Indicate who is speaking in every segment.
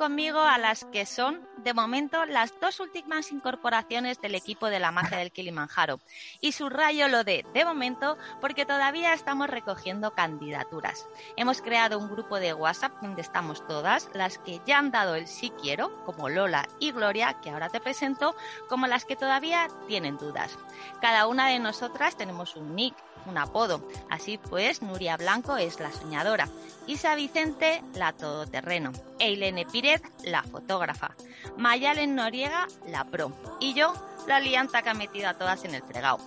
Speaker 1: Conmigo a las que son, de momento, las dos últimas incorporaciones del equipo de la magia del Kilimanjaro. Y subrayo lo de de momento porque todavía estamos recogiendo candidaturas. Hemos creado un grupo de WhatsApp donde estamos todas, las que ya han dado el sí quiero, como Lola y Gloria, que ahora te presento, como las que todavía tienen dudas. Cada una de nosotras tenemos un nick un apodo. Así pues, Nuria Blanco es la soñadora, Isa Vicente la todoterreno, Eilene Pírez la fotógrafa, Mayalen Noriega la pro y yo la alianta que ha metido a todas en el fregado.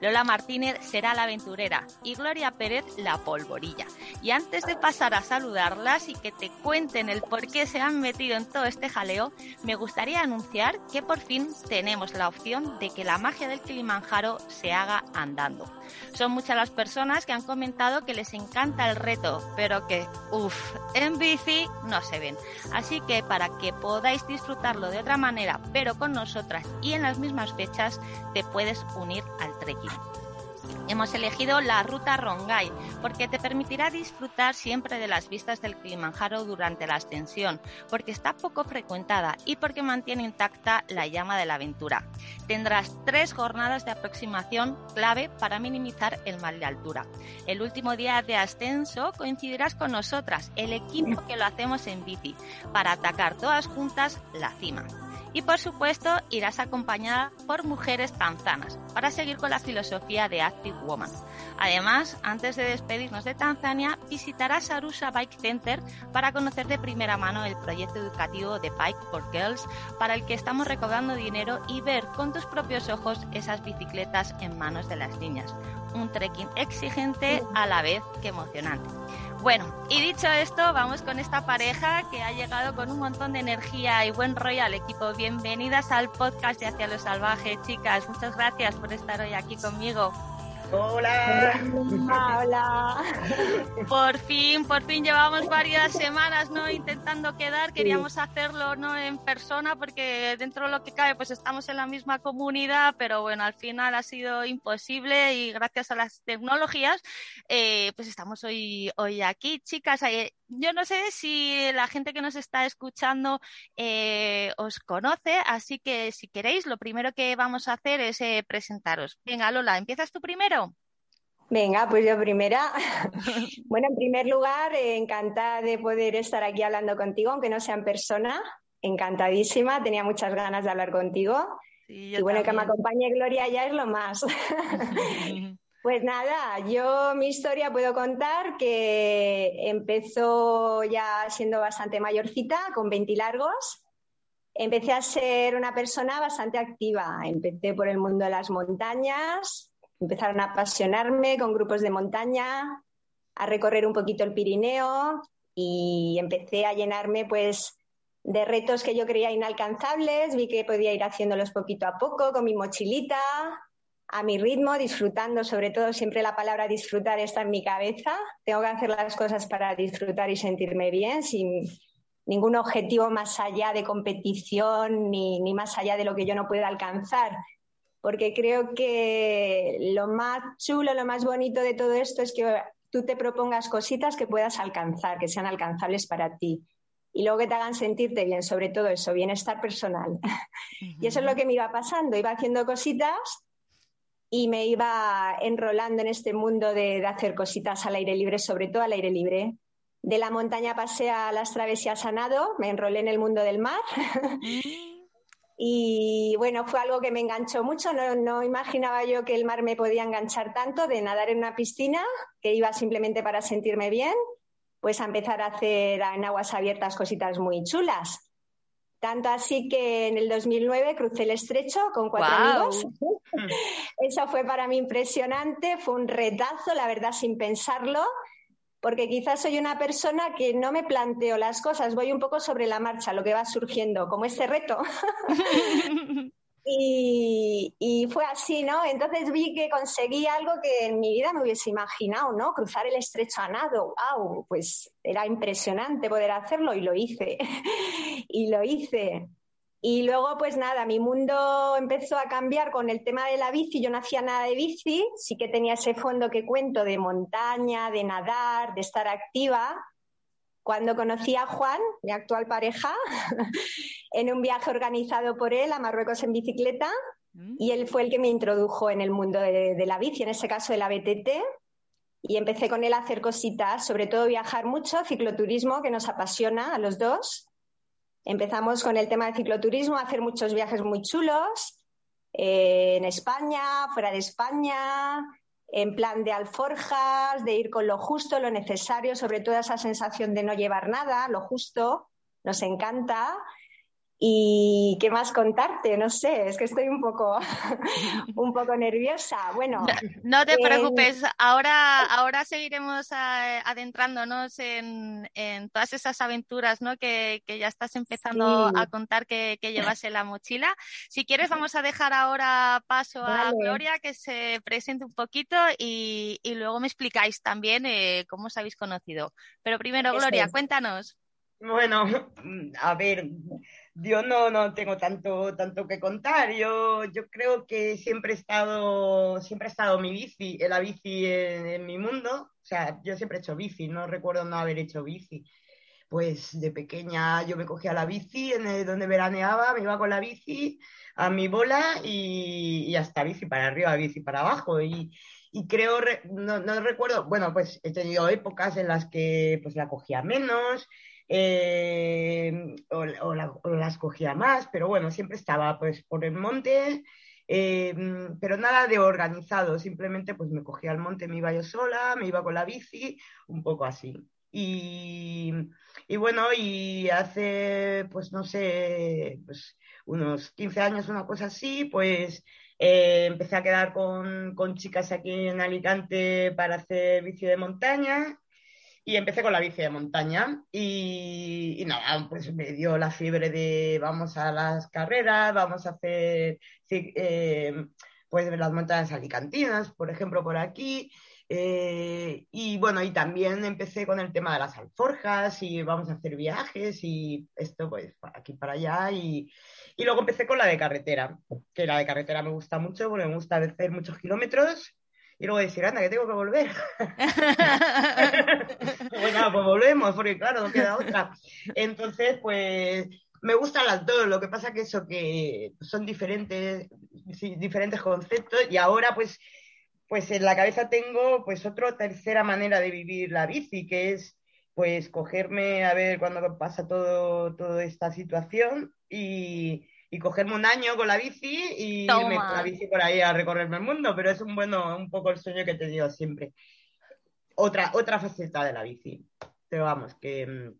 Speaker 1: Lola Martínez será la aventurera y Gloria Pérez la polvorilla. Y antes de pasar a saludarlas y que te cuenten el por qué se han metido en todo este jaleo, me gustaría anunciar que por fin tenemos la opción de que la magia del Kilimanjaro se haga andando. Son muchas las personas que han comentado que les encanta el reto, pero que, uff, en bici no se ven. Así que para que podáis disfrutarlo de otra manera, pero con nosotras y en las mismas fechas, te puedes unir al trekking. Hemos elegido la ruta Rongai porque te permitirá disfrutar siempre de las vistas del Kilimanjaro durante la ascensión, porque está poco frecuentada y porque mantiene intacta la llama de la aventura. Tendrás tres jornadas de aproximación clave para minimizar el mal de altura. El último día de ascenso coincidirás con nosotras, el equipo que lo hacemos en bici, para atacar todas juntas la cima. Y por supuesto, irás acompañada por mujeres tanzanas para seguir con la filosofía de Active Woman. Además, antes de despedirnos de Tanzania, visitarás Arusha Bike Center para conocer de primera mano el proyecto educativo de Bike for Girls para el que estamos recaudando dinero y ver con tus propios ojos esas bicicletas en manos de las niñas. Un trekking exigente a la vez que emocionante. Bueno, y dicho esto, vamos con esta pareja que ha llegado con un montón de energía y buen rollo al equipo. Bienvenidas al podcast de Hacia lo Salvaje, chicas. Muchas gracias por estar hoy aquí conmigo.
Speaker 2: Hola.
Speaker 3: Hola.
Speaker 1: Por fin, por fin llevamos varias semanas, ¿no? Intentando quedar, queríamos hacerlo, ¿no? En persona, porque dentro de lo que cabe, pues estamos en la misma comunidad, pero bueno, al final ha sido imposible y gracias a las tecnologías, eh, pues estamos hoy, hoy aquí, chicas. Yo no sé si la gente que nos está escuchando eh, os conoce, así que si queréis, lo primero que vamos a hacer es eh, presentaros. Venga, Lola, ¿empiezas tú primero?
Speaker 3: Venga, pues yo primera. bueno, en primer lugar, eh, encantada de poder estar aquí hablando contigo, aunque no sea en persona. Encantadísima, tenía muchas ganas de hablar contigo.
Speaker 1: Sí,
Speaker 3: y bueno, que me acompañe Gloria ya es lo más. Pues nada, yo mi historia puedo contar que empezó ya siendo bastante mayorcita, con 20 largos. Empecé a ser una persona bastante activa. Empecé por el mundo de las montañas, empezaron a apasionarme con grupos de montaña, a recorrer un poquito el Pirineo y empecé a llenarme pues de retos que yo creía inalcanzables, vi que podía ir haciéndolos poquito a poco con mi mochilita, a mi ritmo, disfrutando, sobre todo siempre la palabra disfrutar está en mi cabeza. Tengo que hacer las cosas para disfrutar y sentirme bien, sin ningún objetivo más allá de competición ni, ni más allá de lo que yo no pueda alcanzar. Porque creo que lo más chulo, lo más bonito de todo esto es que tú te propongas cositas que puedas alcanzar, que sean alcanzables para ti. Y luego que te hagan sentirte bien, sobre todo eso, bienestar personal. Y eso es lo que me iba pasando. Iba haciendo cositas y me iba enrolando en este mundo de, de, hacer cositas al aire libre, sobre todo al aire libre. De la montaña pasé a las travesías a nado, me enrolé en el mundo del mar. y bueno, fue algo que me enganchó mucho. No, no, imaginaba yo que el mar me podía enganchar tanto de nadar en una piscina, que iba simplemente para sentirme bien, pues a empezar a hacer en aguas abiertas cositas muy chulas. Tanto así que en el 2009 crucé el estrecho con cuatro amigos. Eso fue para mí impresionante, fue un retazo, la verdad, sin pensarlo, porque quizás soy una persona que no me planteo las cosas, voy un poco sobre la marcha, lo que va surgiendo, como ese reto. Y, fue así, ¿no? Entonces vi que conseguí algo que en mi vida me hubiese imaginado, ¿no? Cruzar el estrecho a nado. ¡Wow! Pues era impresionante poder hacerlo y lo hice. y lo hice. Y luego, pues nada, mi mundo empezó a cambiar con el tema de la bici. Yo no hacía nada de bici, sí que tenía ese fondo que cuento de montaña, de nadar, de estar activa, cuando conocí a Juan, mi actual pareja, en un viaje organizado por él a Marruecos en bicicleta, y él fue el que me introdujo en el mundo de, la bici, en ese caso de la BTT, y empecé con él a hacer cositas, sobre todo viajar mucho, cicloturismo, que nos apasiona a los dos. Empezamos con el tema de cicloturismo, a hacer muchos viajes muy chulos, eh, en España, fuera de España, en plan de alforjas, de ir con lo justo, lo necesario, sobre todo esa sensación de no llevar nada, lo justo, nos encanta. ¿Y qué más contarte? No sé, es que estoy un poco, un poco nerviosa. Bueno.
Speaker 1: No, te preocupes, ahora, ahora seguiremos eh, adentrándonos en, todas esas aventuras ¿no? que, ya estás empezando a contar que, llevas en la mochila. Si quieres, vamos a dejar ahora paso a Gloria que se presente un poquito y, luego me explicáis también eh, cómo os habéis conocido. Pero primero, Gloria, cuéntanos.
Speaker 4: Bueno, a ver, yo no, no tengo tanto, tanto que contar. Yo, yo creo que siempre he estado, siempre estado mi bici, la bici en, mi mundo. O sea, yo siempre he hecho bici, no recuerdo no haber hecho bici. Pues de pequeña yo me cogía la bici en donde veraneaba, me iba con la bici a mi bola y, hasta bici para arriba, bici para abajo. Y, y creo, no, no, recuerdo, bueno, pues he tenido épocas en las que pues la cogía menos, eh, o, las cogía más, pero bueno, siempre estaba pues por el monte, eh, pero nada de organizado, simplemente pues me cogía al monte, me iba yo sola, me iba con la bici, un poco así. Y, bueno, y hace, pues no sé, pues unos 15 años, una cosa así, pues eh, empecé a quedar con, con, chicas aquí en Alicante para hacer bici de montaña y empecé con la bici de montaña y, nada, pues me dio la fiebre de vamos a las carreras, vamos a hacer eh, pues las montañas alicantinas, por ejemplo, por aquí. Eh, y bueno, y también empecé con el tema de las alforjas y vamos a hacer viajes y esto pues aquí para allá y, y luego empecé con la de carretera, que la de carretera me gusta mucho porque me gusta hacer muchos kilómetros y luego decir, anda, que tengo que volver. bueno, pues volvemos, porque claro, no queda otra. Entonces, pues me gustan las dos, lo que pasa que eso, que son diferentes, diferentes conceptos y ahora pues, pues en la cabeza tengo pues otra tercera manera de vivir la bici, que es pues cogerme a ver cuándo pasa todo, toda esta situación y, y cogerme un año con la bici y irme con la bici por ahí a recorrerme el mundo, pero es un bueno, un poco el sueño que te digo siempre. Otra, otra faceta de la bici. Pero vamos, que,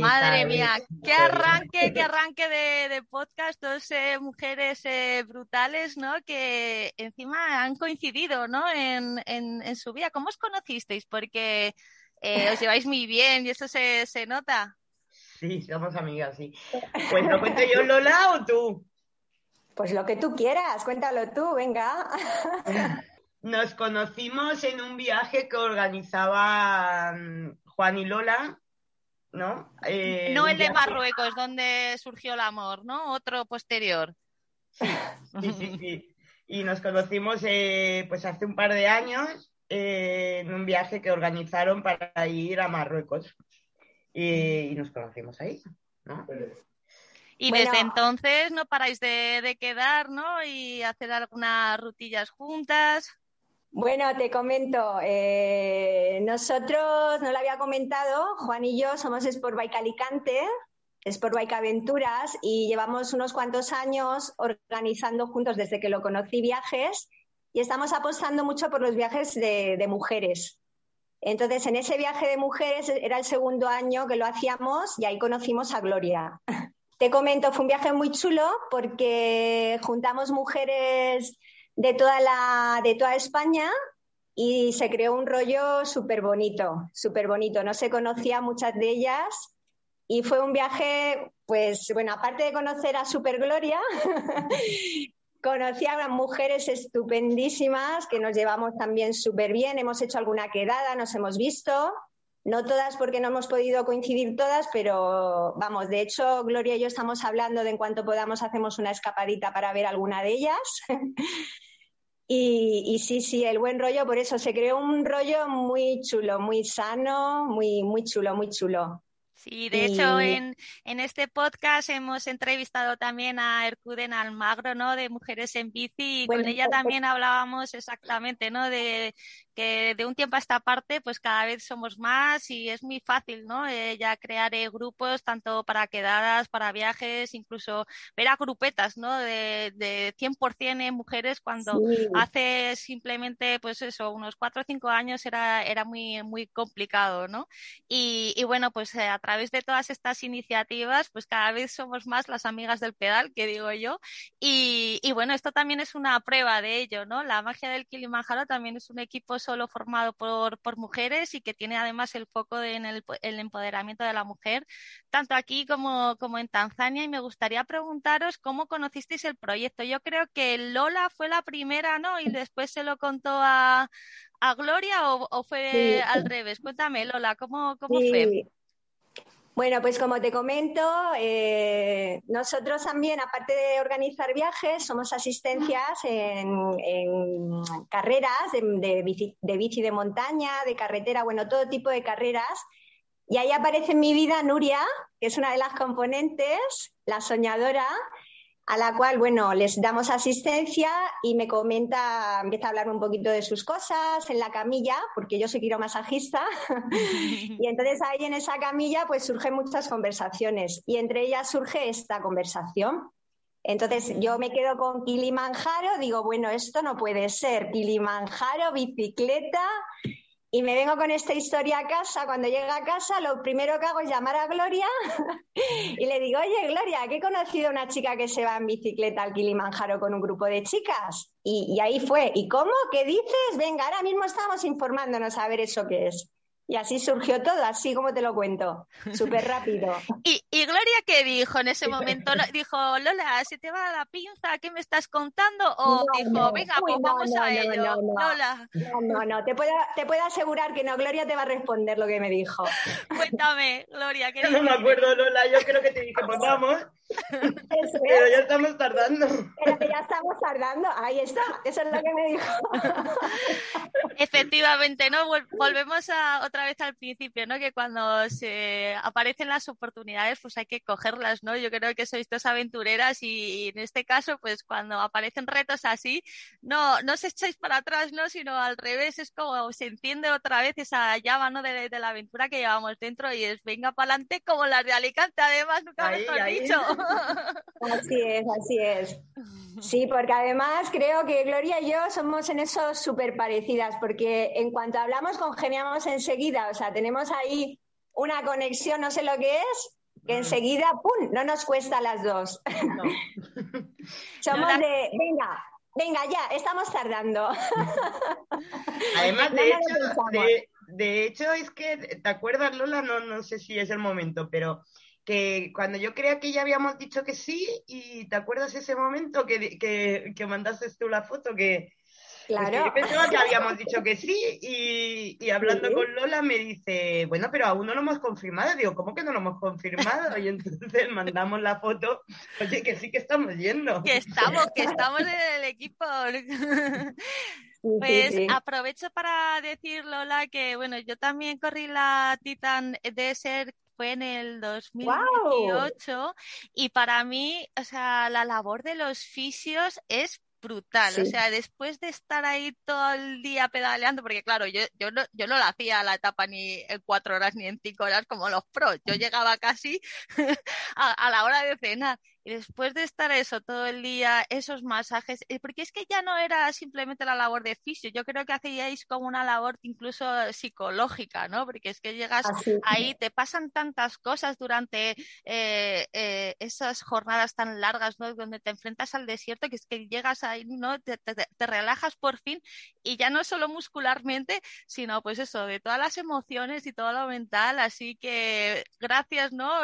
Speaker 1: Madre mía, qué arranque, qué arranque de, podcast, dos eh, mujeres eh, brutales, ¿no? Que encima han coincidido, ¿no? En, en, su vida. ¿Cómo os conocisteis? Porque eh, os lleváis muy bien y eso se, se nota.
Speaker 4: Sí, somos amigas, sí. Pues lo cuento yo, Lola, o tú.
Speaker 3: Pues lo que tú quieras, cuéntalo tú, venga.
Speaker 4: Nos conocimos en un viaje que organizaban Juan y Lola, ¿no?
Speaker 1: Eh, no el de Marruecos, donde surgió el amor, ¿no? Otro posterior.
Speaker 4: Sí, sí, sí. Y nos conocimos eh, pues hace un par de años eh, en un viaje que organizaron para ir a Marruecos y, nos conocimos ahí, ¿no?
Speaker 1: Y desde entonces no paráis de, quedar, ¿no? Y hacer algunas rutillas juntas.
Speaker 3: Bueno, te comento, eh, nosotros, no lo había comentado, Juan y yo somos Sport Bike Alicante, Sport Bike Aventuras, y llevamos unos cuantos años organizando juntos desde que lo conocí viajes, y estamos apostando mucho por los viajes de mujeres. Entonces, en ese viaje de mujeres era el segundo año que lo hacíamos y ahí conocimos a Gloria. te comento, fue un viaje muy chulo porque juntamos mujeres de toda, la, de toda España y se creó un rollo súper bonito, súper bonito. No se conocía muchas de ellas y fue un viaje, pues bueno, aparte de conocer a Super Gloria, conocí a mujeres estupendísimas que nos llevamos también súper bien. Hemos hecho alguna quedada, nos hemos visto no todas porque no hemos podido coincidir todas, pero vamos, de hecho, Gloria y yo estamos hablando de en cuanto podamos hacemos una escapadita para ver alguna de ellas. y, y, sí, sí, el buen rollo, por eso se creó un rollo muy chulo, muy sano, muy, muy chulo, muy chulo.
Speaker 1: Sí, de hecho, en, en, este podcast hemos entrevistado también a Ercuden Almagro, ¿no? De Mujeres en Bici, y con ella también hablábamos exactamente, ¿no? De, que de un tiempo a esta parte pues cada vez somos más y es muy fácil, ¿no? Eh, ya crear eh, grupos tanto para quedadas, para viajes, incluso ver a grupetas, ¿no? De, de 100% mujeres cuando hace simplemente pues eso, unos cuatro o cinco años era, era muy, muy complicado, ¿no? Y, y bueno, pues eh, a través de todas estas iniciativas pues cada vez somos más las amigas del pedal, que digo yo, y, y bueno, esto también es una prueba de ello, ¿no? La magia del Kilimanjaro también es un equipo solo formado por, por mujeres y que tiene además el foco en el, el, empoderamiento de la mujer, tanto aquí como, como en Tanzania. Y me gustaría preguntaros cómo conocisteis el proyecto. Yo creo que Lola fue la primera, ¿no? Y después se lo contó a, a Gloria o, o fue sí. al revés. Cuéntame, Lola, ¿cómo, cómo sí. fue?
Speaker 3: Bueno, pues como te comento, eh, nosotros también, aparte de organizar viajes, somos asistencias en, carreras de, de, bici, de, bici, de montaña, de carretera, bueno, todo tipo de carreras. Y ahí aparece en mi vida Nuria, que es una de las componentes, la soñadora, a la cual, bueno, les damos asistencia y me comenta, empieza a hablarme un poquito de sus cosas en la camilla, porque yo soy quiromasajista, y entonces ahí en esa camilla pues surgen muchas conversaciones y entre ellas surge esta conversación. Entonces yo me quedo con Kilimanjaro, digo, bueno, esto no puede ser, Kilimanjaro, bicicleta, y me vengo con esta historia a casa. Cuando llega a casa, lo primero que hago es llamar a Gloria y le digo, oye, Gloria, que he conocido a una chica que se va en bicicleta al Kilimanjaro con un grupo de chicas. Y, y ahí fue. ¿Y cómo? ¿Qué dices? Venga, ahora mismo estamos informándonos a ver eso qué es. Y así surgió todo, así como te lo cuento, súper rápido.
Speaker 1: ¿Y, ¿Y, Gloria qué dijo en ese momento? ¿Dijo, Lola, se te va la pinza? ¿Qué me estás contando? ¿O no, dijo, no. venga, pues Uy, no, vamos a ello? Lola.
Speaker 3: No, no, no, te puedo, te puedo asegurar que no, Gloria te va a responder lo que me dijo.
Speaker 1: Cuéntame, Gloria, ¿qué
Speaker 4: No me acuerdo, Lola, yo creo que te dije, pues vamos. Eso Pero ya estamos tardando.
Speaker 3: Pero ya estamos tardando, ahí está, eso es lo que me dijo.
Speaker 1: Efectivamente, ¿no? Volvemos a otra vez al principio, ¿no? Que cuando se aparecen las oportunidades, pues hay que cogerlas, ¿no? Yo creo que sois dos aventureras y, y en este caso, pues cuando aparecen retos así, no, no os echáis para atrás, ¿no? Sino al revés, es como se enciende otra vez esa llama, ¿no? De, de la aventura que llevamos dentro y es venga para adelante como las de Alicante, además, nunca ahí, mejor ahí. dicho.
Speaker 3: Así es, así es. Sí, porque además creo que Gloria y yo somos en eso súper parecidas, porque en cuanto hablamos congeniamos enseguida, o sea, tenemos ahí una conexión, no sé lo que es, que enseguida, ¡pum!, no nos cuesta las dos. No. somos no, de, venga, venga, ya, estamos tardando.
Speaker 4: Además, de, hecho, de, de, hecho, es que, ¿te acuerdas, Lola? No, no sé si es el momento, pero que cuando yo creía que ya habíamos dicho que sí, y te acuerdas ese momento que, que, que mandaste tú la foto, que,
Speaker 3: Claro.
Speaker 4: Yo pensaba que habíamos dicho que sí y, y hablando sí. con Lola me dice, bueno, pero aún no lo hemos confirmado. Digo, ¿cómo que no lo hemos confirmado? Y entonces mandamos la foto, oye, que sí que estamos yendo.
Speaker 1: Que estamos, que estamos en el equipo. Pues aprovecho para decir, Lola, que bueno, yo también corrí la Titan Desert fue en el 2018 wow. y para mí, o sea, la labor de los fisios es brutal. Sí. O sea, después de estar ahí todo el día pedaleando, porque claro, yo, yo, no, yo no la hacía la etapa ni en cuatro horas ni en cinco horas como los pros. Yo llegaba casi a, a la hora de cenar. Y después de estar eso todo el día, esos masajes, eh, porque es que ya no era simplemente la labor de fisio, yo creo que hacíais como una labor incluso psicológica, ¿no? Porque es que llegas ahí, te pasan tantas cosas durante eh, eh, esas jornadas tan largas, ¿no? Donde te enfrentas al desierto, que es que llegas ahí, ¿no? Te, te relajas por fin y ya no solo muscularmente, sino pues eso, de todas las emociones y todo lo mental, así que gracias, ¿no?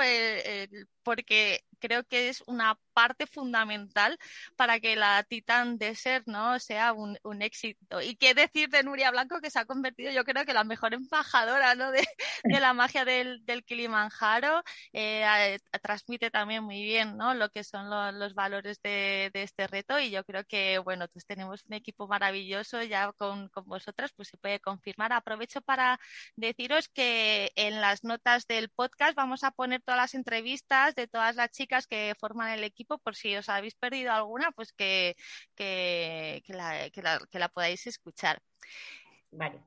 Speaker 1: Porque creo que es una parte fundamental para que la Titan Desert ¿no? sea un, éxito. Y qué decir de Nuria Blanco, que se ha convertido, yo creo que la mejor embajadora ¿no? de, la magia del, del Kilimanjaro. Eh, transmite también muy bien ¿no? lo que son los valores de, este reto. Y yo creo que, bueno, pues tenemos un equipo maravilloso ya con, con vosotras, pues se puede confirmar. Aprovecho para deciros que en las notas del podcast vamos a poner todas las entrevistas de todas las chicas que forman el equipo, por si os habéis perdido alguna, pues que, que, la, que la podáis escuchar.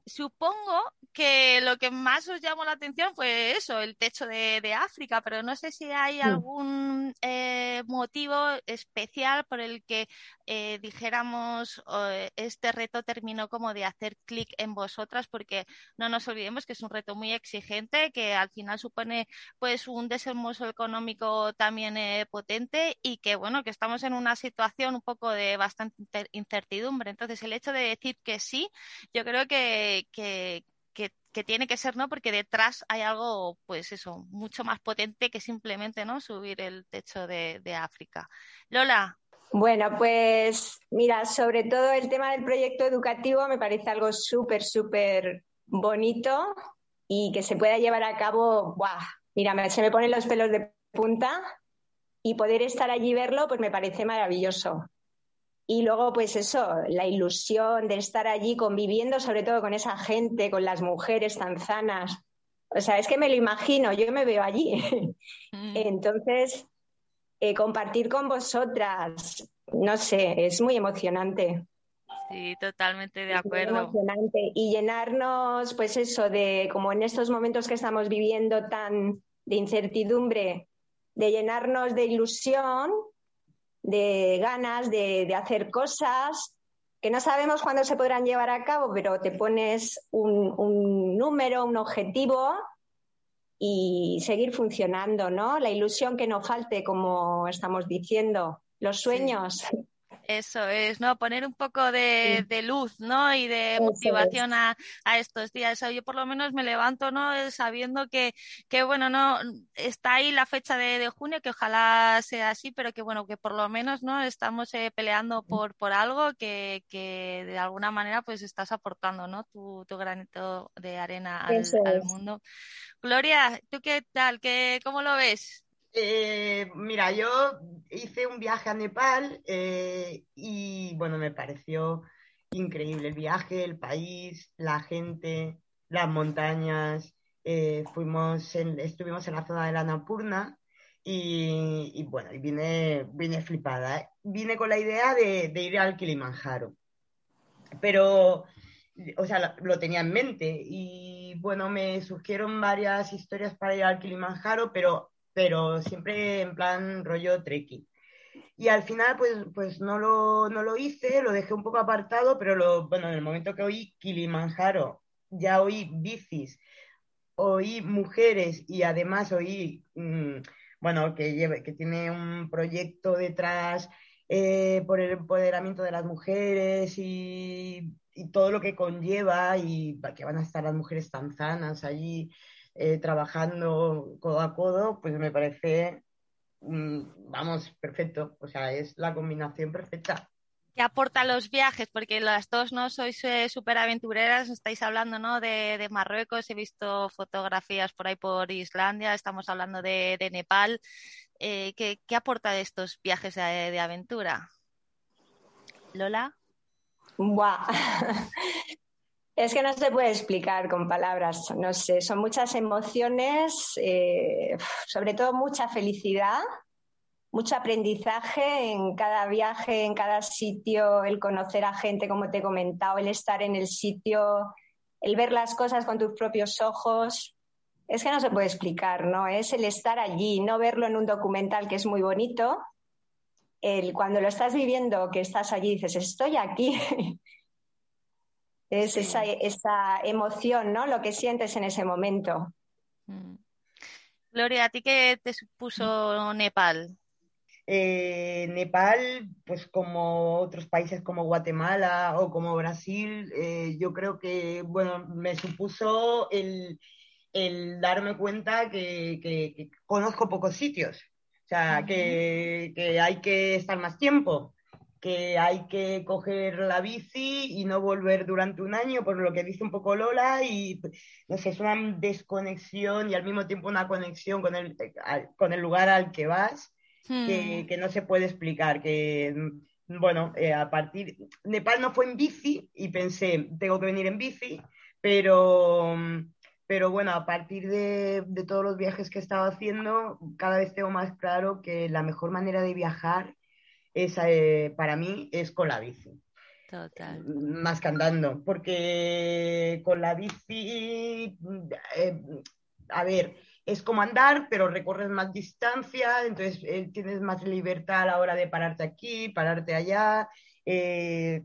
Speaker 1: Supongo que lo que más os llamó la atención fue eso, el techo de, África, pero no sé si hay algún eh, motivo especial por el que eh, dijéramos este reto terminó como de hacer clic en vosotras, porque no nos olvidemos que es un reto muy exigente, que al final supone pues un desembolso económico también eh, potente y que bueno, que estamos en una situación un poco de bastante incertidumbre. Entonces, el hecho de decir que sí, yo creo que que, tiene que ser, ¿no? Porque detrás hay algo, pues eso, mucho más potente que simplemente, ¿no? Subir el techo de, África. Lola.
Speaker 3: Bueno, pues mira, sobre todo el tema del proyecto educativo me parece algo súper, súper bonito y que se pueda llevar a cabo, ¡buah! Mira, se me ponen los pelos de punta y poder estar allí y verlo, pues me parece maravilloso. Y luego, pues eso, la ilusión de estar allí conviviendo, sobre todo con esa gente, con las mujeres tan sanas. O sea, es que me lo imagino, yo me veo allí. Mm. Entonces, eh, compartir con vosotras, no sé, es muy emocionante.
Speaker 1: Sí, totalmente de acuerdo.
Speaker 3: emocionante. Y llenarnos, pues eso, de como en estos momentos que estamos viviendo tan de incertidumbre, de llenarnos de ilusión de ganas de, hacer cosas que no sabemos cuándo se podrán llevar a cabo, pero te pones un, número, un objetivo y seguir funcionando, ¿no? La ilusión que no falte, como estamos diciendo, los sueños.
Speaker 1: Eso es, ¿no? Poner un poco de, luz, ¿no? Y de motivación a, estos días. yo por lo menos me levanto, ¿no? Sabiendo que, que bueno, no, está ahí la fecha de, junio, que ojalá sea así, pero que bueno, que por lo menos, ¿no? Estamos eh, peleando por, por algo que, que de alguna manera pues estás aportando, ¿no? Tu, tu granito de arena al, al mundo. Gloria, ¿tú qué tal? ¿Qué, ¿Cómo lo ves?
Speaker 4: Eh, mira, yo hice un viaje a Nepal eh, y bueno, me pareció increíble el viaje, el país, la gente, las montañas. Eh, fuimos estuvimos en la zona de la Napurna y, bueno, vine, vine flipada. Vine con la idea de, ir al Kilimanjaro, pero, o sea, lo, tenía en mente y bueno, me surgieron varias historias para ir al Kilimanjaro, pero pero siempre en plan rollo trekking. Y al final, pues, pues no, lo, no lo hice, lo dejé un poco apartado, pero lo, bueno, en el momento que oí Kilimanjaro, ya oí bicis, oí mujeres y además oí, mm, bueno, que, lleve, que tiene un proyecto detrás eh, por el empoderamiento de las mujeres y, y, todo lo que conlleva y que van a estar las mujeres tan sanas allí eh, trabajando codo a codo, pues me parece, mm, vamos, perfecto. O sea, es la combinación perfecta.
Speaker 1: ¿Qué aporta los viajes? Porque las dos no sois eh, súper aventureras, estáis hablando ¿no? De, Marruecos, he visto fotografías por ahí por Islandia, estamos hablando de, Nepal. Eh, ¿qué, ¿qué, aporta de estos viajes de, de aventura? Lola.
Speaker 3: Buah. Es que no se puede explicar con palabras, no sé, son muchas emociones, eh, sobre todo mucha felicidad, mucho aprendizaje en cada viaje, en cada sitio, el conocer a gente, como te he comentado, el estar en el sitio, el ver las cosas con tus propios ojos. Es que no se puede explicar, ¿no? Es el estar allí, no verlo en un documental que es muy bonito, el, cuando lo estás viviendo, que estás allí, dices, estoy aquí. es esa, esa, emoción, ¿no? Lo que sientes en ese momento.
Speaker 1: Mm. Gloria, ¿a ti qué te supuso Nepal?
Speaker 4: Eh, Nepal, pues como otros países como Guatemala o como Brasil, eh, yo creo que, bueno, me supuso el, darme cuenta que, conozco pocos sitios, o sea, que, hay que estar más tiempo, que hay que coger la bici y no volver durante un año, por lo que dice un poco Lola, y no sé, es una desconexión y al mismo tiempo una conexión con el, con el lugar al que vas Hmm. que, no se puede explicar, que bueno, eh, a partir, Nepal no fue en bici y pensé, tengo que venir en bici, pero, pero bueno, a partir de, todos los viajes que he estado haciendo, cada vez tengo más claro que la mejor manera de viajar es, eh, para mí es con la bici.
Speaker 1: Total.
Speaker 4: Más que andando, porque con la bici, eh, a ver, es como andar, pero recorres más distancia, entonces eh, tienes más libertad a la hora de pararte aquí, pararte allá. Eh,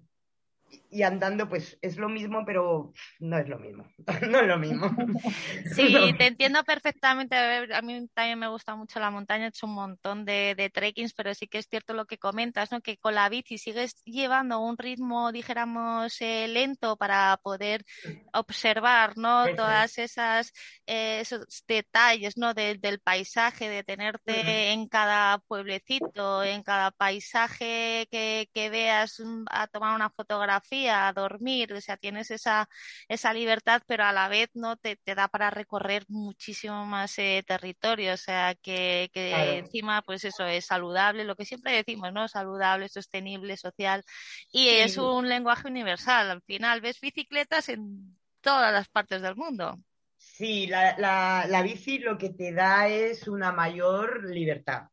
Speaker 4: y andando pues es lo mismo, pero no es lo mismo, no es lo mismo.
Speaker 1: Sí, te entiendo perfectamente. A mí también me gusta mucho la montaña, he hecho un montón de, de trekkings, pero sí que es cierto lo que comentas, ¿no? Que con la bici sigues llevando un ritmo, dijéramos, eh, lento para poder observar, ¿no? Todas esas eh, esos detalles, ¿no? del paisaje, de tenerte en cada pueblecito, en cada paisaje que, que veas mm, a tomar una fotografía a dormir, o sea, tienes esa, esa libertad, pero a la vez no te, te da para recorrer muchísimo más eh, territorio, o sea, que, que encima, pues eso, es saludable, lo que siempre decimos, ¿no? Saludable, sostenible, social, y es un lenguaje universal. Al final ves bicicletas en todas las partes del mundo.
Speaker 4: Sí, la, la, la bici lo que te da es una mayor libertad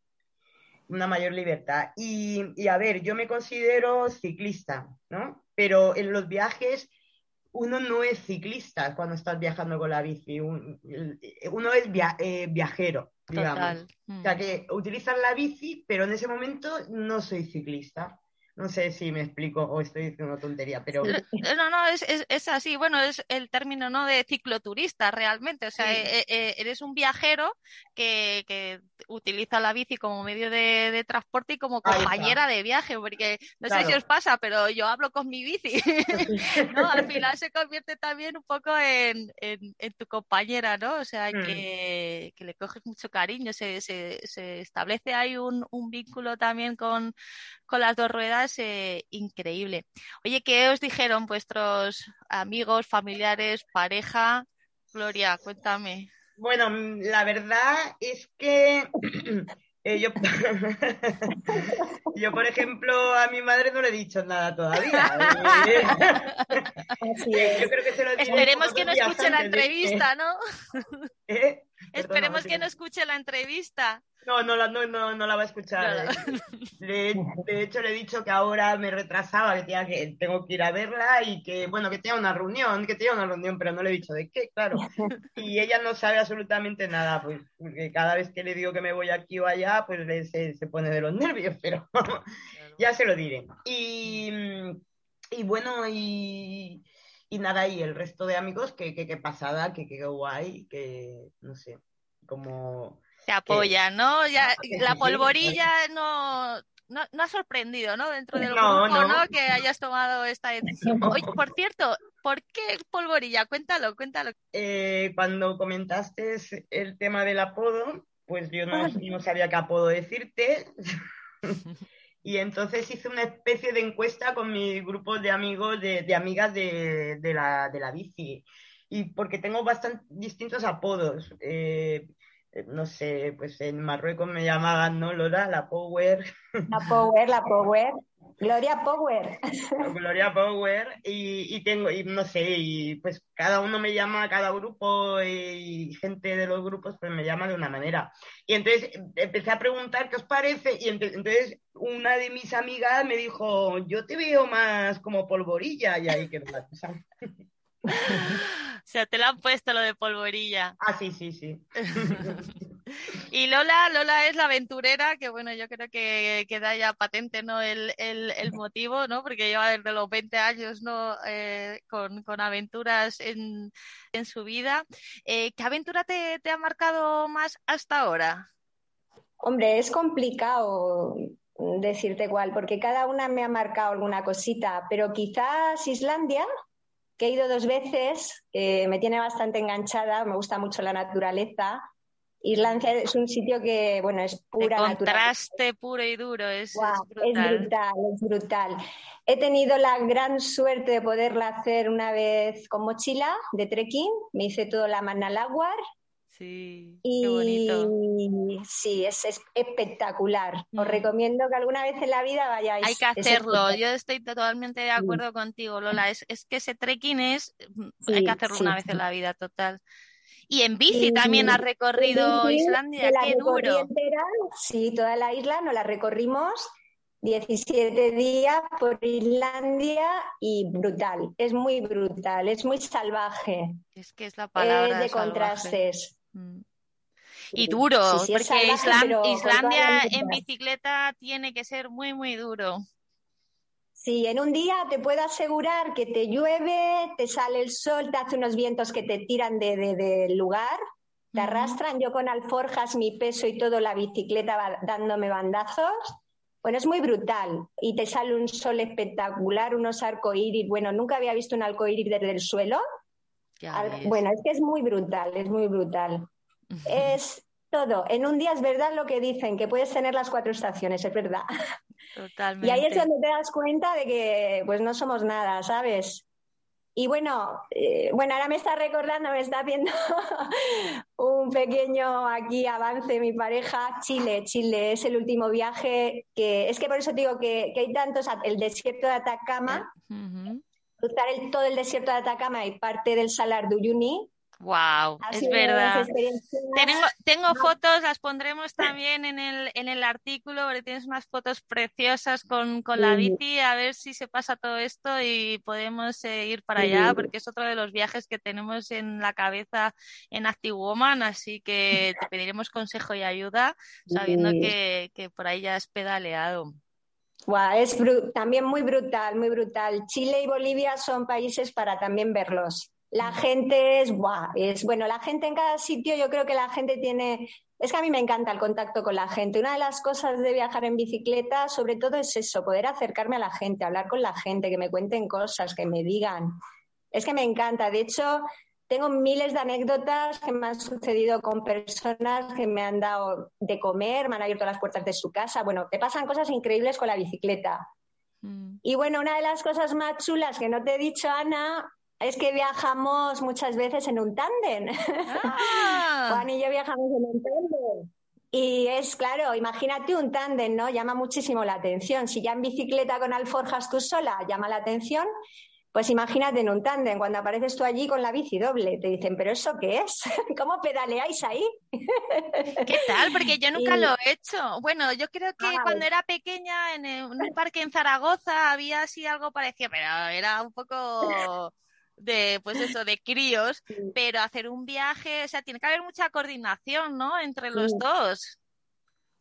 Speaker 4: una mayor libertad. Y, y, a ver, yo me considero ciclista, ¿no? Pero en los viajes uno no es ciclista cuando estás viajando con la bici, uno es eh, viajero, digamos. O sea, mm. que utilizas la bici, pero en ese momento no soy ciclista. No sé si me explico o estoy diciendo una tontería, pero...
Speaker 1: No, no, es, es, es, así. Bueno, es el término ¿no? de cicloturista realmente. O sea, eh, eh, eres un viajero que, que, utiliza la bici como medio de, de transporte y como compañera de viaje, porque no sé si os pasa, pero yo hablo con mi bici. ¿no? Al final se convierte también un poco en, en, en tu compañera, ¿no? O sea, mm. que, que, le coges mucho cariño, se, se, se establece ahí un, un vínculo también con, con las dos ruedas eh, increíble. Oye, ¿qué os dijeron vuestros amigos, familiares, pareja? Gloria, cuéntame.
Speaker 4: Bueno, la verdad es que eh, yo, yo, por ejemplo, a mi madre no le he dicho nada todavía.
Speaker 1: Esperemos que no escuche la entrevista, ¿no? ¿Eh? Esperemos que no escuche la entrevista.
Speaker 4: No, no la, no, no, la va a escuchar. De, hecho, le he dicho que ahora me retrasaba, que, tenía que tengo que ir a verla y que, bueno, que tenía una reunión, que tenía una reunión, pero no le he dicho de qué, claro. Y ella no sabe absolutamente nada, pues, porque cada vez que le digo que me voy aquí o allá, pues se, se pone de los nervios, pero ya se lo diré. Y, y bueno, y, y nada, y el resto de amigos, que, que, pasada, que, que guay, que no sé, como
Speaker 1: te apoya, ¿no? Ya, la polvorilla no, no, no, ha sorprendido, ¿no? Dentro del grupo, no. Que hayas tomado esta decisión. Oye, por cierto, ¿por qué polvorilla? Cuéntalo, cuéntalo.
Speaker 4: Eh, cuando comentaste el tema del apodo, pues yo no, no sabía qué apodo decirte. y entonces hice una especie de encuesta con mi grupo de amigos, de, de amigas de, de, la, de la bici. Y porque tengo bastante distintos apodos. Eh, no sé, pues en Marruecos me llamaban, ¿no, Lola? La Power.
Speaker 3: La Power, la Power. Gloria Power.
Speaker 4: Gloria Power. Y, tengo, y no sé, y pues cada uno me llama, cada grupo y gente de los grupos pues me llama de una manera. Y entonces empecé a preguntar qué os parece y entonces una de mis amigas me dijo, yo te veo más como polvorilla y ahí quedó la cosa.
Speaker 1: O sea, te lo han puesto lo de polvorilla.
Speaker 4: Ah, sí, sí, sí.
Speaker 1: Y Lola, Lola es la aventurera, que bueno, yo creo que queda ya patente ¿no? el, motivo, ¿no? Porque lleva desde los 20 años ¿no? Eh, con, aventuras en, su vida. Eh, ¿Qué aventura te, te ha marcado más hasta ahora?
Speaker 3: Hombre, es complicado decirte cuál, porque cada una me ha marcado alguna cosita, pero quizás Islandia, que he ido dos veces, me tiene bastante enganchada, me gusta mucho la naturaleza. Islandia es un sitio que, bueno, es pura
Speaker 1: El contraste puro y duro, es, brutal.
Speaker 3: es, brutal. es brutal. He tenido la gran suerte de poderla hacer una vez con mochila de trekking, me hice todo la Manalaguar,
Speaker 1: Sí, qué bonito.
Speaker 3: sí, es, espectacular. Os mm. recomiendo que alguna vez en la vida vayáis.
Speaker 1: Hay que hacerlo. Yo estoy totalmente de acuerdo contigo, Lola. Es, que ese trekking es, mm, hay que hacerlo una vez en la vida, total. Y en bici también has recorrido Islandia, qué duro.
Speaker 3: sí, toda la isla nos la recorrimos 17 días por Islandia y brutal, es muy brutal, es muy salvaje.
Speaker 1: Es que es la palabra.
Speaker 3: de contrastes.
Speaker 1: Mm. Y duro, porque Islandia en bicicleta tiene que ser muy, muy duro.
Speaker 3: Sí, en un día te puedo asegurar que te llueve, te sale el sol, te hace unos vientos que te tiran del de, lugar, te arrastran. Yo con alforjas, mi peso y todo, la bicicleta va dándome bandazos. Bueno, es muy brutal y te sale un sol espectacular, unos arcoíris. Bueno, nunca había visto un arcoíris desde el suelo bueno, es que es muy brutal, es muy brutal. es todo. En un día es verdad lo que dicen, que puedes tener las cuatro estaciones, es verdad.
Speaker 1: Totalmente.
Speaker 3: Y ahí es donde te das cuenta de que pues no somos nada, ¿sabes? Y bueno, eh, bueno, ahora me está recordando, me está haciendo un pequeño aquí avance mi pareja, Chile. Chile es el último viaje que, es que por eso digo que, hay tantos, el desierto de Atacama, cruzar todo el desierto de Atacama y parte del Salar de Uyuni.
Speaker 1: Wow, es verdad. Tengo, tengo, fotos, las pondremos también en el, en el artículo, porque tienes unas fotos preciosas con, con la bici, a ver si se pasa todo esto y podemos eh, ir para allá, porque es otro de los viajes que tenemos en la cabeza en Active Woman, así que te pediremos consejo y ayuda, sabiendo que, que por ahí ya has pedaleado
Speaker 3: es también muy brutal, muy brutal. Chile y Bolivia son países para también verlos. La gente es, es bueno, la gente en cada sitio, yo creo que la gente tiene, es que a mí me encanta el contacto con la gente. Una de las cosas de viajar en bicicleta, sobre todo, es eso, poder acercarme a la gente, hablar con la gente, que me cuenten cosas, que me digan. Es que me encanta. De hecho, tengo miles de anécdotas que me han sucedido con personas que me han dado de comer, me han abierto las puertas de su casa. Bueno, te pasan cosas increíbles con la bicicleta. Mm. Y bueno, una de las cosas más chulas que no te he dicho, Ana, es que viajamos muchas veces en un tándem. Ah. Juan y yo viajamos en un tándem. Y es claro, imagínate un tándem, ¿no? Llama muchísimo la atención. Si ya en bicicleta con alforjas tú sola llama la atención, pues imagínate en un tándem, cuando apareces tú allí con la bici doble, te dicen, ¿pero eso qué es? ¿Cómo pedaleáis ahí?
Speaker 1: ¿Qué tal? Porque yo nunca lo he hecho. Bueno, yo creo que cuando era pequeña en un parque en Zaragoza había así algo parecido, pero era un poco de, pues eso, de críos, pero hacer un viaje, o sea, tiene que haber mucha coordinación, ¿no? Entre los dos.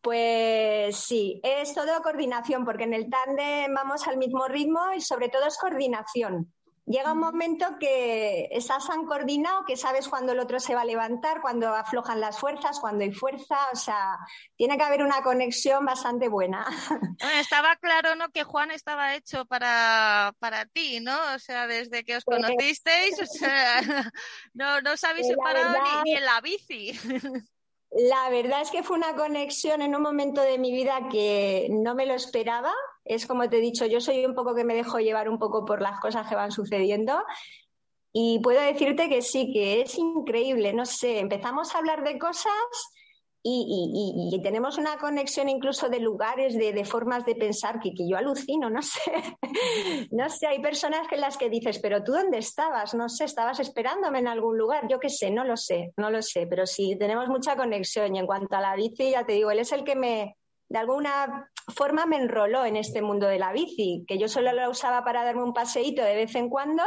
Speaker 3: Pues sí, es todo coordinación, porque en el tándem vamos al mismo ritmo y sobre todo es coordinación. Llega un momento que estás tan coordinado que sabes cuándo el otro se va a levantar, cuando aflojan las fuerzas, cuando hay fuerza, o sea, tiene que haber una conexión bastante buena.
Speaker 1: estaba claro, ¿no? Que Juan estaba hecho para, para ti, ¿no? O sea, desde que os pues conocisteis, o sea, no, no os habéis separado ni en la bici.
Speaker 3: La verdad es que fue una conexión en un momento de mi vida que no me lo esperaba. Es como te he dicho, yo soy un poco que me dejo llevar un poco por las cosas que van sucediendo. Y puedo decirte que sí, que es increíble. No sé, empezamos a hablar de cosas y, tenemos una conexión incluso de lugares, de, formas de pensar que, yo alucino, no sé. no sé, hay personas que las que dices, pero tú dónde estabas, no sé, estabas esperándome en algún lugar, yo qué sé, no lo sé, no lo sé, pero sí, tenemos mucha conexión y en cuanto a la bici, ya te digo, él es el que me, de alguna forma me enroló en este mundo de la bici, que yo solo la usaba para darme un paseíto de vez en cuando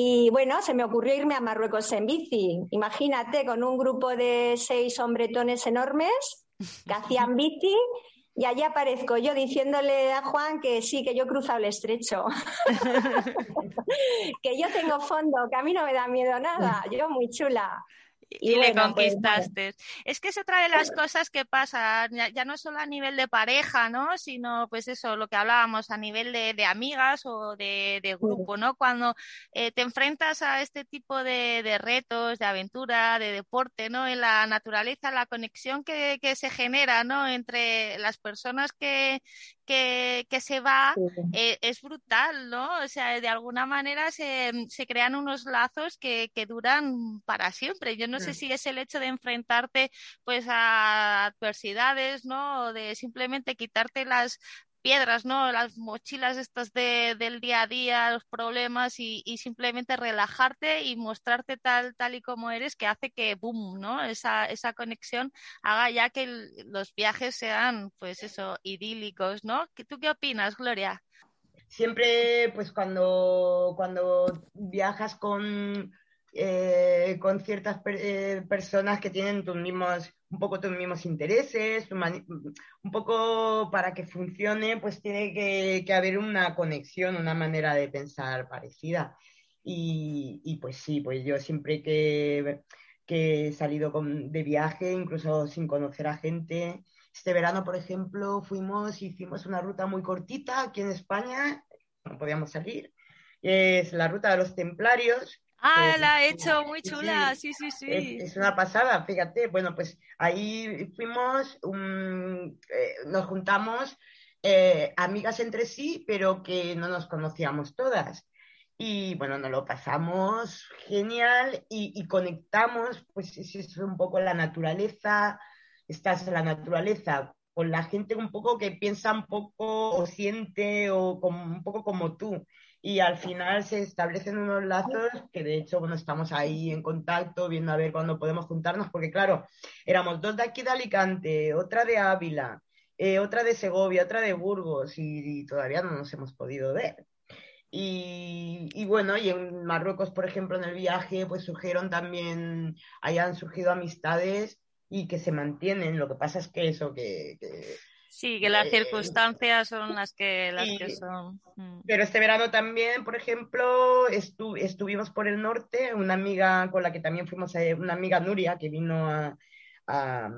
Speaker 3: Y bueno, se me ocurrió irme a Marruecos en bici. Imagínate, con un grupo de seis hombretones enormes que hacían bici y allí aparezco yo diciéndole a Juan que sí, que yo he cruzado el estrecho. que yo tengo fondo, que a mí no me da miedo nada. Yo muy chula.
Speaker 1: Y, le pues, conquistaste. es que es otra de las cosas que pasa, ya, no solo a nivel de pareja, ¿no? Sino, pues eso, lo que hablábamos, a nivel de, amigas o de, grupo, ¿no? Cuando eh, te enfrentas a este tipo de, retos, de aventura, de deporte, ¿no? En la naturaleza, la conexión que, que se genera, ¿no? Entre las personas que, que, se va eh, es brutal, ¿no? O sea, de alguna manera se, se crean unos lazos que, que, duran para siempre. Yo no sé mm. si es el hecho de enfrentarte pues a adversidades, ¿no? O de simplemente quitarte las, piedras, ¿no? Las mochilas estas de, del día a día, los problemas y, y, simplemente relajarte y mostrarte tal, tal y como eres que hace que, boom, ¿no? Esa, esa conexión haga ya que los viajes sean, pues eso, idílicos, ¿no? ¿Tú qué opinas, Gloria?
Speaker 4: Siempre, pues cuando, cuando viajas con eh, con ciertas eh, personas que tienen tus mismos, un poco tus mismos intereses, un poco para que funcione, pues tiene que, haber una conexión, una manera de pensar parecida. Y, pues sí, pues yo siempre que, que he salido de viaje, incluso sin conocer a gente, este verano, por ejemplo, fuimos, hicimos una ruta muy cortita aquí en España, no podíamos salir, es la ruta de los templarios,
Speaker 1: Ah, la ha hecho muy chula, sí, sí, sí.
Speaker 4: Es, una pasada, fíjate. Bueno, pues ahí fuimos, eh, nos juntamos eh, amigas entre sí, pero que no nos conocíamos todas. Y bueno, nos lo pasamos genial y, conectamos, pues es un poco la naturaleza, estás en la naturaleza con la gente un poco que piensa un poco o siente o como, un poco como tú y al final se establecen unos lazos que de hecho, bueno, estamos ahí en contacto, viendo a ver cuándo podemos juntarnos, porque claro, éramos dos de aquí de Alicante, otra de Ávila, eh, otra de Segovia, otra de Burgos y, todavía no nos hemos podido ver. Y, y, bueno, y en Marruecos, por ejemplo, en el viaje, pues surgieron también, hayan surgido amistades y que se mantienen. Lo que pasa es que eso, que
Speaker 1: Sí, que las eh, circunstancias son las que, las que son.
Speaker 4: Mm. Pero este verano también, por ejemplo, estuvimos por el norte, una amiga con la que también fuimos, a, una amiga Nuria, que vino a, a,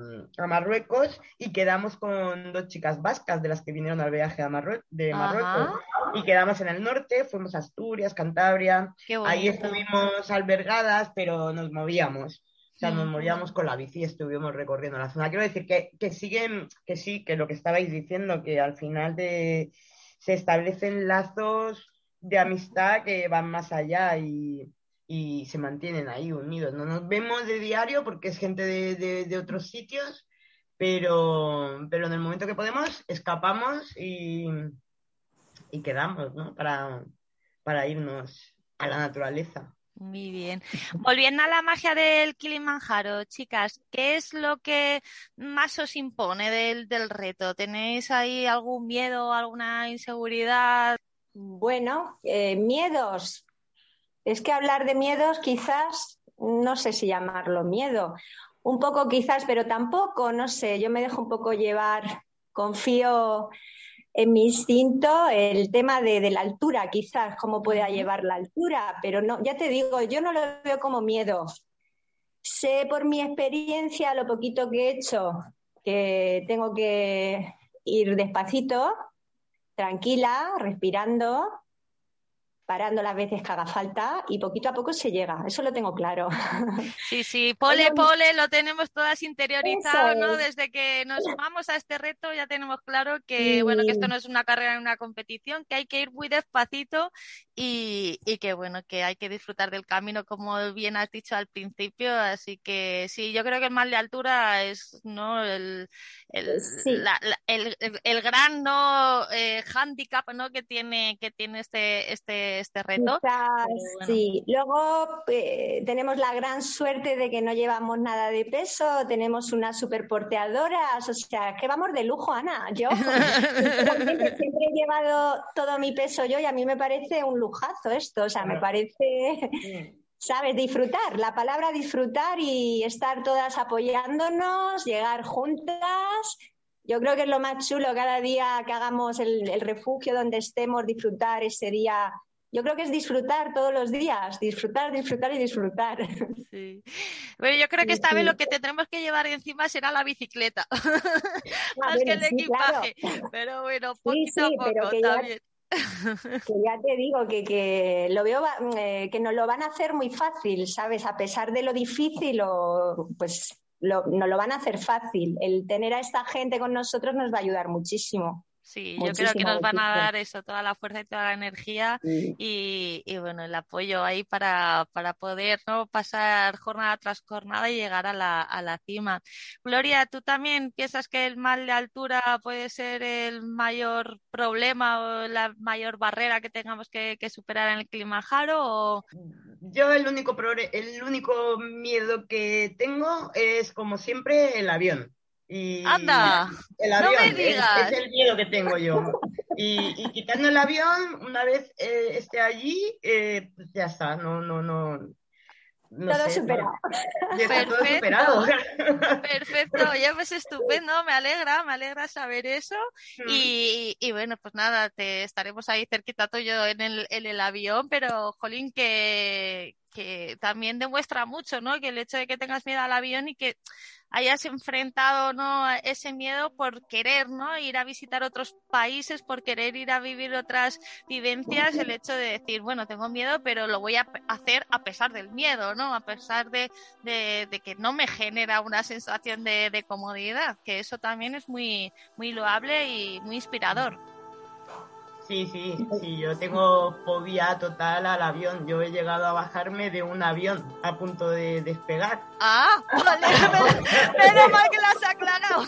Speaker 4: Marruecos y quedamos con dos chicas vascas de las que vinieron al viaje a de Marruecos. Y quedamos en el norte, fuimos a Asturias, Cantabria. Ahí estuvimos albergadas, pero nos movíamos sea, nos moríamos con la bici y estuvimos recorriendo la zona. Quiero decir que, que siguen, que sí, que lo que estabais diciendo, que al final de, se establecen lazos de amistad que van más allá y, y se mantienen ahí unidos. No nos vemos de diario porque es gente de, de, otros sitios, pero, pero en el momento que podemos escapamos y, y quedamos, ¿no? Para, para irnos a la naturaleza.
Speaker 1: Muy bien. Volviendo a la magia del Kilimanjaro, chicas, ¿qué es lo que más os impone del, del reto? ¿Tenéis ahí algún miedo, alguna inseguridad?
Speaker 3: Bueno, eh, miedos. Es que hablar de miedos quizás, no sé si llamarlo miedo. Un poco quizás, pero tampoco, no sé, yo me dejo un poco llevar, confío en mi instinto el tema de, la altura, quizás, cómo pueda llevar la altura, pero no, ya te digo, yo no lo veo como miedo. Sé por mi experiencia, lo poquito que he hecho, que tengo que ir despacito, tranquila, respirando parando las veces que haga falta y poquito a poco se llega, eso lo tengo claro.
Speaker 1: Sí, sí, pole, pole, lo tenemos todas interiorizado, ¿no? Desde que nos sumamos a este reto ya tenemos claro que, bueno, que esto no es una carrera, en una competición, que hay que ir muy despacito y, y que, bueno, que hay que disfrutar del camino, como bien has dicho al principio, así que sí, yo creo que el mal de altura es, ¿no? El, el, el, el, gran, ¿no? Eh, handicap, ¿no? Que tiene, que tiene este, este este, este reto.
Speaker 3: Sí, luego eh, tenemos la gran suerte de que no llevamos nada de peso, tenemos unas superporteadoras, o sea, que vamos de lujo, Ana. Yo siempre he llevado todo mi peso yo y a mí me parece un lujazo esto, o sea, me parece... ¿sabes? Disfrutar, la palabra disfrutar y estar todas apoyándonos, llegar juntas. Yo creo que es lo más chulo cada día que hagamos el, el refugio donde estemos, disfrutar ese día yo creo que es disfrutar todos los días, disfrutar, disfrutar y disfrutar.
Speaker 1: Sí. Bueno, yo creo que esta vez lo que tendremos que llevar encima será la bicicleta, ah, más que el equipaje. Pero bueno, poquito a poco también.
Speaker 3: Que ya te digo que, que lo veo eh, que nos lo van a hacer muy fácil, ¿sabes? A pesar de lo difícil, o, pues lo, nos lo van a hacer fácil. El tener a esta gente con nosotros nos va a ayudar muchísimo.
Speaker 1: Sí, yo creo que nos van a dar eso, toda la fuerza y toda la energía y, bueno, el apoyo ahí para, para poder ¿no? pasar jornada tras jornada y llegar a la, a la cima. Gloria, ¿tú también piensas que el mal de altura puede ser el mayor problema o la mayor barrera que tengamos que, superar en el Kilimanjaro? O...
Speaker 4: Yo el único, el único miedo que tengo es, como siempre, el avión. Y
Speaker 1: Anda,
Speaker 4: el avión, no me digas. Es, el miedo que tengo yo. Y, quitando el avión, una vez eh, esté allí, eh, pues ya está, no, no, no.
Speaker 3: todo superado.
Speaker 1: Perfecto. Todo superado. Perfecto, ya pues estupendo, me alegra, me alegra saber eso. Mm. Y, y, bueno, pues nada, te estaremos ahí cerquita tuyo en el, en el avión, pero jolín, que, que también demuestra mucho, ¿no? Que el hecho de que tengas miedo al avión y que hayas enfrentado ¿no? ese miedo por querer ¿no? ir a visitar otros países, por querer ir a vivir otras vivencias, el hecho de decir, bueno, tengo miedo, pero lo voy a hacer a pesar del miedo, ¿no? A pesar de, de, que no me genera una sensación de, de comodidad, que eso también es muy, muy loable y muy inspirador.
Speaker 4: Sí, sí, sí, yo tengo fobia total al avión. Yo he llegado a bajarme de un avión a punto de despegar.
Speaker 1: Ah, vale, menos mal que has aclarado.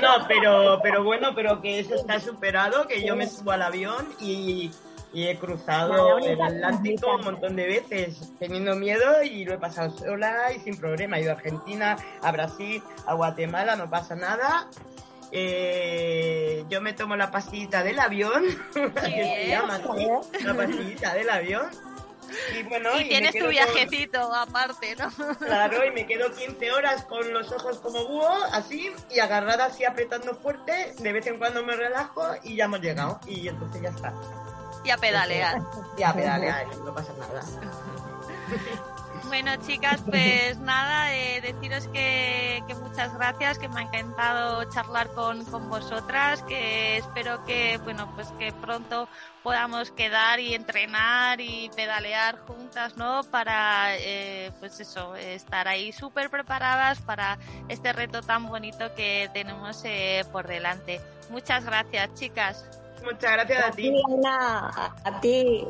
Speaker 4: No, pero, pero bueno, pero que eso está superado, que yo me subo al avión y, he cruzado el Atlántico un montón de veces teniendo miedo y lo he pasado sola y sin problema. He ido a Argentina, a Brasil, a Guatemala, no pasa nada eh, yo me tomo la pastillita del avión, se llama la pastillita del avión.
Speaker 1: Y, bueno, y, tienes tu viajecito aparte, ¿no?
Speaker 4: Claro, y me quedo 15 horas con los ojos como búho, así, y agarrada así apretando fuerte, de vez en cuando me relajo y ya hemos llegado, y entonces ya está.
Speaker 1: Y a pedalear.
Speaker 4: Y a pedalear, no pasa nada.
Speaker 1: Bueno, chicas, pues nada, eh, deciros que, muchas gracias, que me ha encantado charlar con, vosotras, que espero que, bueno, pues que pronto podamos quedar y entrenar y pedalear juntas, ¿no? Para, eh, pues eso, estar ahí súper preparadas para este reto tan bonito que tenemos eh, por delante. Muchas gracias, chicas.
Speaker 4: Muchas gracias a ti.
Speaker 3: a ti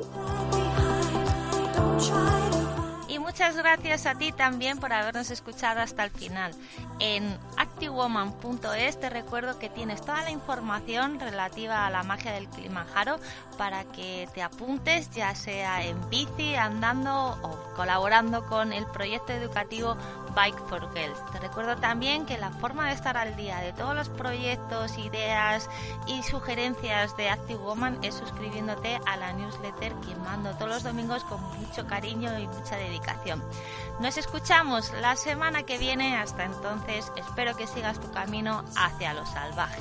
Speaker 1: muchas gracias a ti también por habernos escuchado hasta el final. En activewoman.es te recuerdo que tienes toda la información relativa a la magia del Kilimanjaro para que te apuntes, ya sea en bici, andando o colaborando con el proyecto educativo Bike for Girls. Te recuerdo también que la forma de estar al día de todos los proyectos, ideas y sugerencias de Active Woman es suscribiéndote a la newsletter que mando todos los domingos con mucho cariño y mucha dedicación. Nos escuchamos la semana que viene. Hasta entonces, espero que sigas tu camino hacia lo salvaje.